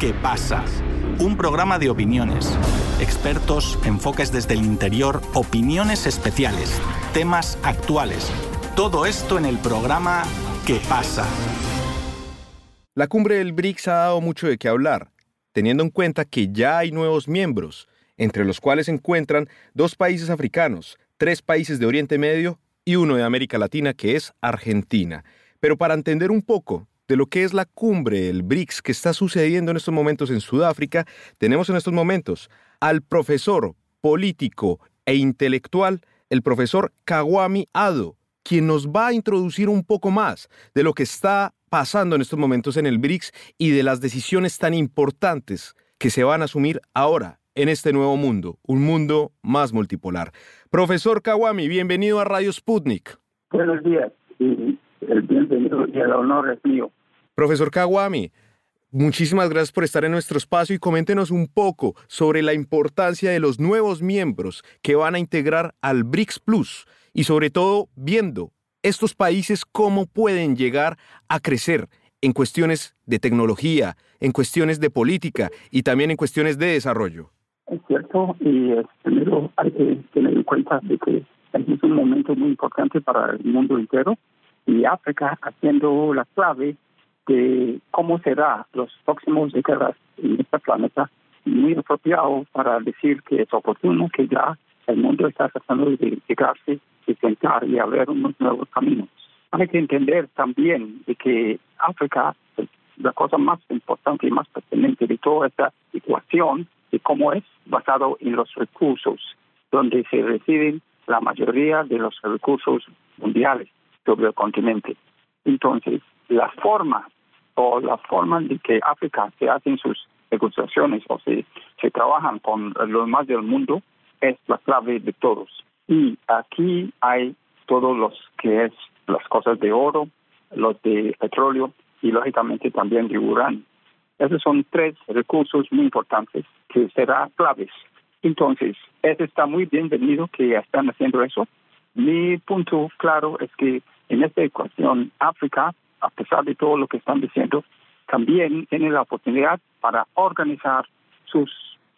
¿Qué pasa? Un programa de opiniones, expertos, enfoques desde el interior, opiniones especiales, temas actuales. Todo esto en el programa ¿Qué pasa? La cumbre del BRICS ha dado mucho de qué hablar, teniendo en cuenta que ya hay nuevos miembros, entre los cuales se encuentran dos países africanos, tres países de Oriente Medio y uno de América Latina, que es Argentina. Pero para entender un poco de lo que es la cumbre del BRICS que está sucediendo en estos momentos en Sudáfrica, tenemos en estos momentos al profesor político e intelectual, el profesor Kawami Ado, quien nos va a introducir un poco más de lo que está pasando en estos momentos en el BRICS y de las decisiones tan importantes que se van a asumir ahora en este nuevo mundo, un mundo más multipolar. Profesor Kawami, bienvenido a Radio Sputnik. Buenos días y el bienvenido y el honor es mío. Profesor Kawami, muchísimas gracias por estar en nuestro espacio y coméntenos un poco sobre la importancia de los nuevos miembros que van a integrar al BRICS Plus y sobre todo viendo estos países cómo pueden llegar a crecer en cuestiones de tecnología, en cuestiones de política y también en cuestiones de desarrollo. Es cierto, y primero hay que tener en cuenta de que es un momento muy importante para el mundo entero y África haciendo la clave de cómo será los próximos décadas en este planeta, muy apropiado para decir que es oportuno que ya el mundo está tratando de llegarse y sentar y abrir unos nuevos caminos. Hay que entender también de que África es la cosa más importante y más pertinente de toda esta ecuación de cómo es basado en los recursos, donde se residen la mayoría de los recursos mundiales sobre el continente. Entonces, la forma o la forma en que África se hacen sus negociaciones o se, se trabajan con los más del mundo es la clave de todos. Y aquí hay todos los que es las cosas de oro, los de petróleo y lógicamente también de uranio. Esos son tres recursos muy importantes que serán claves. Entonces, eso está muy bienvenido que están haciendo eso. Mi punto claro es que en esta ecuación África a pesar de todo lo que están diciendo, también tiene la oportunidad para organizar sus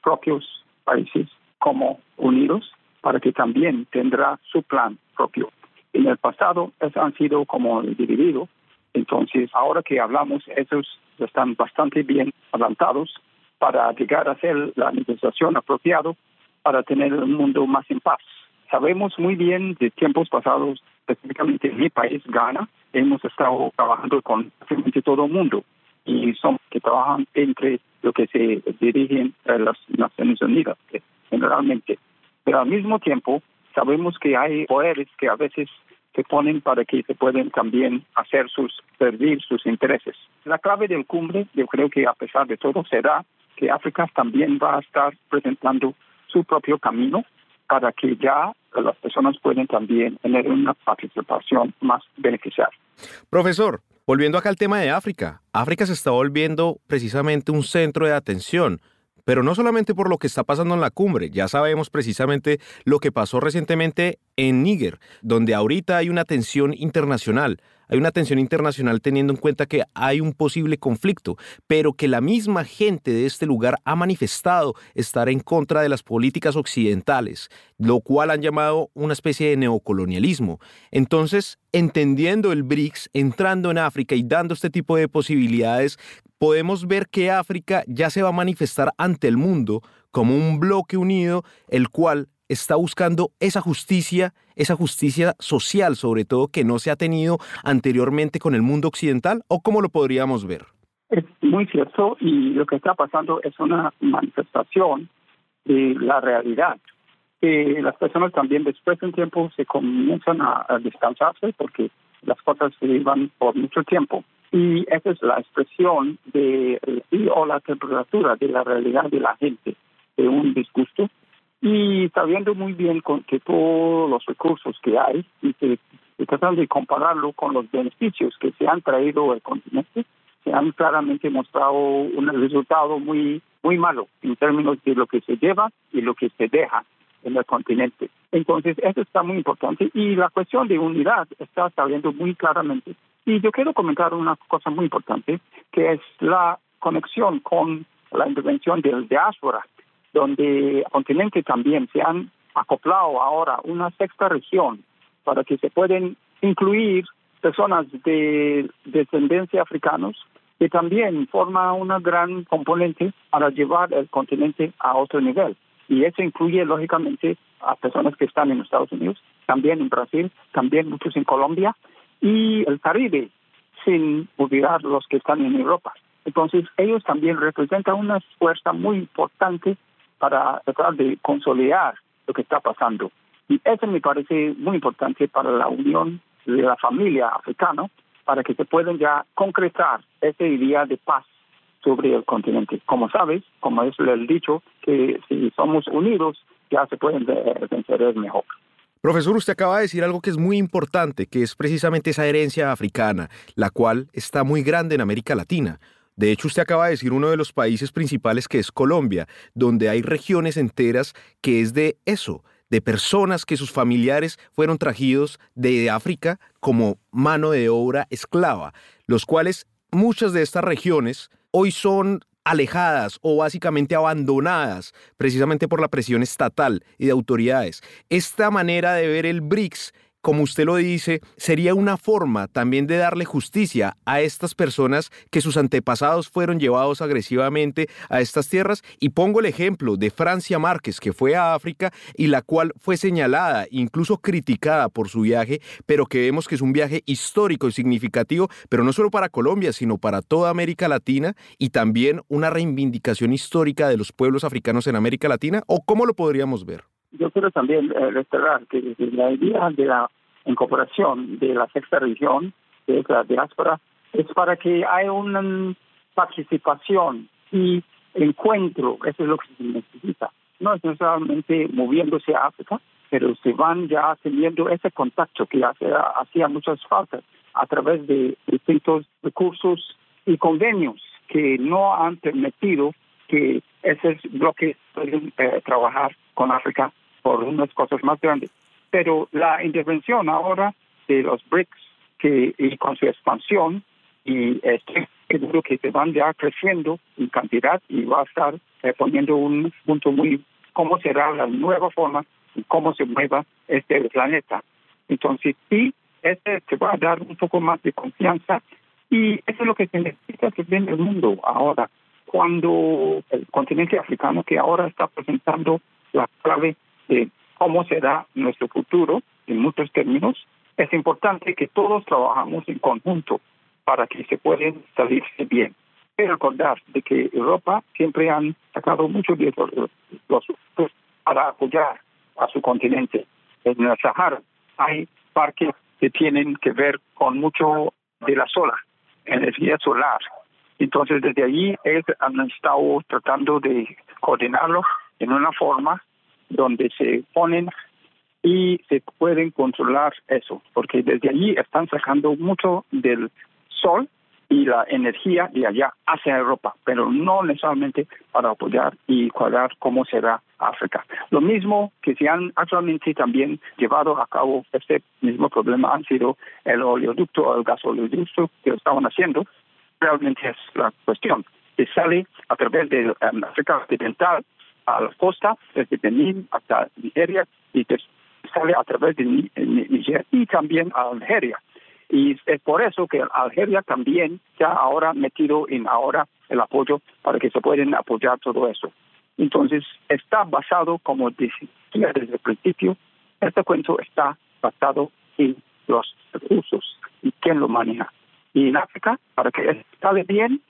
propios países como unidos, para que también tendrá su plan propio. En el pasado han sido como divididos, entonces ahora que hablamos, esos están bastante bien adelantados para llegar a hacer la negociación apropiado para tener un mundo más en paz. Sabemos muy bien de tiempos pasados, específicamente en mi país, Ghana, hemos estado trabajando con prácticamente todo el mundo y son que trabajan entre lo que se dirigen a las Naciones Unidas, generalmente. Pero al mismo tiempo, sabemos que hay poderes que a veces se ponen para que se pueden también hacer sus, servir sus intereses. La clave del cumbre, yo creo que a pesar de todo, será que África también va a estar presentando su propio camino para que ya las personas puedan también tener una participación más beneficiaria. Profesor, volviendo acá al tema de África, África se está volviendo precisamente un centro de atención pero no solamente por lo que está pasando en la cumbre, ya sabemos precisamente lo que pasó recientemente en Níger, donde ahorita hay una tensión internacional. Hay una tensión internacional teniendo en cuenta que hay un posible conflicto, pero que la misma gente de este lugar ha manifestado estar en contra de las políticas occidentales, lo cual han llamado una especie de neocolonialismo. Entonces, entendiendo el BRICS, entrando en África y dando este tipo de posibilidades, podemos ver que África ya se va a manifestar ante el mundo como un bloque unido, el cual está buscando esa justicia, esa justicia social sobre todo que no se ha tenido anteriormente con el mundo occidental, o cómo lo podríamos ver? Es muy cierto y lo que está pasando es una manifestación de la realidad. Eh, las personas también después de un tiempo se comienzan a, a descansarse porque las cosas se llevan por mucho tiempo. Y esa es la expresión de y, o la temperatura de la realidad de la gente, de un disgusto. Y sabiendo muy bien con que todos los recursos que hay y que tratando de compararlo con los beneficios que se han traído al continente, se han claramente mostrado un resultado muy muy malo en términos de lo que se lleva y lo que se deja en el continente. Entonces, eso está muy importante y la cuestión de unidad está saliendo muy claramente. Y yo quiero comentar una cosa muy importante, que es la conexión con la intervención del diáspora, donde continente también se han acoplado ahora una sexta región para que se pueden incluir personas de descendencia africanos que también forma una gran componente para llevar el continente a otro nivel. Y eso incluye, lógicamente, a personas que están en Estados Unidos, también en Brasil, también muchos en Colombia y el Caribe, sin olvidar los que están en Europa. Entonces, ellos también representan una fuerza muy importante para tratar de consolidar lo que está pasando. Y eso me parece muy importante para la unión de la familia africana, para que se puedan ya concretar esa idea de paz sobre el continente. Como sabes, como es el dicho, que si somos unidos ya se pueden vencer mejor. Profesor, usted acaba de decir algo que es muy importante, que es precisamente esa herencia africana, la cual está muy grande en América Latina. De hecho, usted acaba de decir uno de los países principales que es Colombia, donde hay regiones enteras que es de eso, de personas que sus familiares fueron trajidos de África como mano de obra esclava, los cuales muchas de estas regiones hoy son alejadas o básicamente abandonadas precisamente por la presión estatal y de autoridades. Esta manera de ver el BRICS como usted lo dice, sería una forma también de darle justicia a estas personas que sus antepasados fueron llevados agresivamente a estas tierras. Y pongo el ejemplo de Francia Márquez, que fue a África y la cual fue señalada, incluso criticada por su viaje, pero que vemos que es un viaje histórico y significativo, pero no solo para Colombia, sino para toda América Latina y también una reivindicación histórica de los pueblos africanos en América Latina. ¿O cómo lo podríamos ver? Yo quiero también eh, restaurar que la idea de la incorporación de la sexta región, de la diáspora, es para que haya una participación y encuentro, eso es lo que se necesita. No es necesariamente moviéndose a África, pero se van ya teniendo ese contacto que hacía muchas faltas a través de distintos recursos y convenios que no han permitido que esos bloques puedan eh, trabajar con África por unas cosas más grandes. Pero la intervención ahora de los BRICS que, y con su expansión, y estoy seguro que se van ya creciendo en cantidad y va a estar eh, poniendo un punto muy cómo será la nueva forma y cómo se mueva este planeta. Entonces, sí, este se va a dar un poco más de confianza y eso es lo que se necesita en el mundo ahora. Cuando el continente africano, que ahora está presentando la clave cómo será nuestro futuro en muchos términos, es importante que todos trabajamos en conjunto para que se puedan salirse bien. Pero recordar de que Europa siempre han sacado mucho de los, para apoyar a su continente. En el Sahara hay parques que tienen que ver con mucho de la sola, energía solar. Entonces, desde allí ellos han estado tratando de coordinarlo en una forma donde se ponen y se pueden controlar eso, porque desde allí están sacando mucho del sol y la energía de allá hacia Europa, pero no necesariamente para apoyar y cuadrar cómo será África. Lo mismo que se han actualmente también llevado a cabo este mismo problema han sido el oleoducto o el gasoducto que estaban haciendo, realmente es la cuestión, que sale a través de um, África Occidental a la costa, desde Benín hasta Nigeria, y sale a través de Nigeria y también a Algeria. Y es por eso que Algeria también ya ahora metido en ahora el apoyo para que se pueden apoyar todo eso. Entonces, está basado, como decía desde el principio, este cuento está basado en los recursos y quién lo maneja. Y en África, para que esté bien,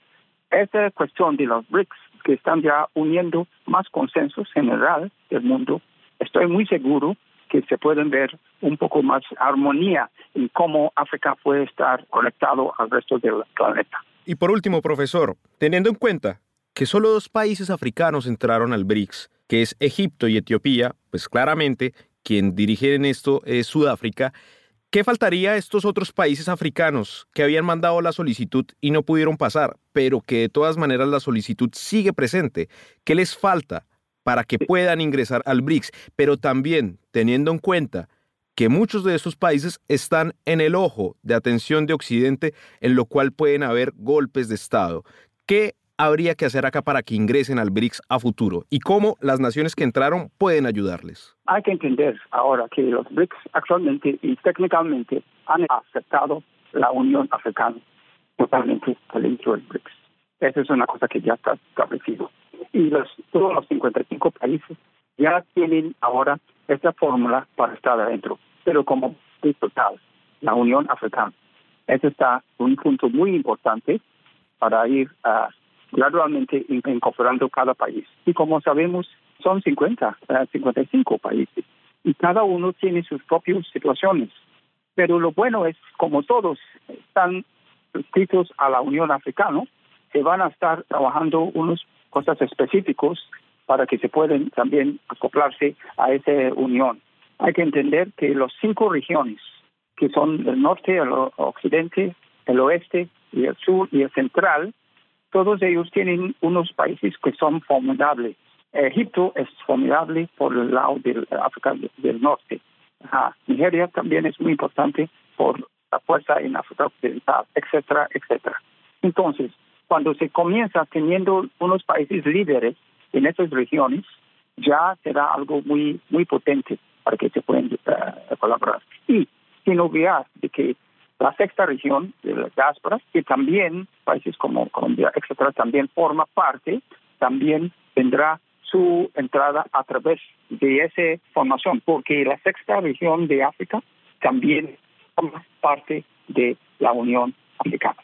esta cuestión de los BRICS que están ya uniendo más consensos general del mundo, estoy muy seguro que se pueden ver un poco más armonía en cómo África puede estar conectado al resto del planeta. Y por último, profesor, teniendo en cuenta que solo dos países africanos entraron al BRICS, que es Egipto y Etiopía, pues claramente quien dirige en esto es Sudáfrica, ¿Qué faltaría a estos otros países africanos que habían mandado la solicitud y no pudieron pasar, pero que de todas maneras la solicitud sigue presente? ¿Qué les falta para que puedan ingresar al BRICS? Pero también teniendo en cuenta que muchos de estos países están en el ojo de atención de Occidente, en lo cual pueden haber golpes de Estado. ¿Qué habría que hacer acá para que ingresen al BRICS a futuro y cómo las naciones que entraron pueden ayudarles. Hay que entender ahora que los BRICS actualmente y técnicamente han aceptado la Unión Africana totalmente dentro del BRICS. Esa es una cosa que ya está establecido. Y los, todos los 55 países ya tienen ahora esta fórmula para estar adentro, pero como total, la Unión Africana. Ese está un punto muy importante para ir uh, gradualmente incorporando cada país. Y como sabemos, son 50, 55 países y cada uno tiene sus propias situaciones. Pero lo bueno es, como todos están suscritos a la Unión Africana, se van a estar trabajando unas cosas específicas para que se puedan también acoplarse a esa unión. Hay que entender que los cinco regiones, que son el norte, el occidente, el oeste y el sur y el central, todos ellos tienen unos países que son formidables. Egipto es formidable por el lado de África del Norte. Nigeria también es muy importante por la fuerza en África Occidental, etcétera, etcétera. Entonces, cuando se comienza teniendo unos países líderes en esas regiones, ya será algo muy muy potente para que se puedan uh, colaborar. Y sin olvidar de que la sexta región de la diáspora, que también países como Colombia, etcétera, también forma parte, también tendrá su entrada a través de esa formación, porque la sexta región de África también forma parte de la Unión Africana.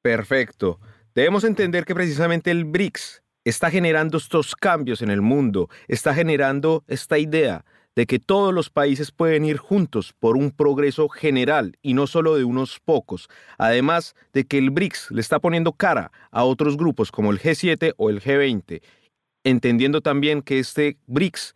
Perfecto. Debemos entender que precisamente el BRICS está generando estos cambios en el mundo, está generando esta idea de que todos los países pueden ir juntos por un progreso general y no solo de unos pocos, además de que el BRICS le está poniendo cara a otros grupos como el G7 o el G20, entendiendo también que este BRICS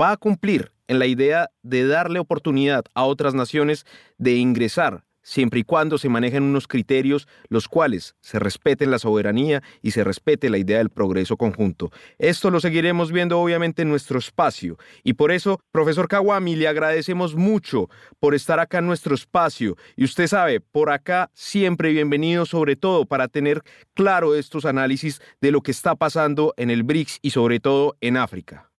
va a cumplir en la idea de darle oportunidad a otras naciones de ingresar siempre y cuando se manejen unos criterios los cuales se respeten la soberanía y se respete la idea del progreso conjunto. Esto lo seguiremos viendo obviamente en nuestro espacio y por eso, profesor Kawami, le agradecemos mucho por estar acá en nuestro espacio y usted sabe, por acá siempre bienvenido sobre todo para tener claro estos análisis de lo que está pasando en el BRICS y sobre todo en África.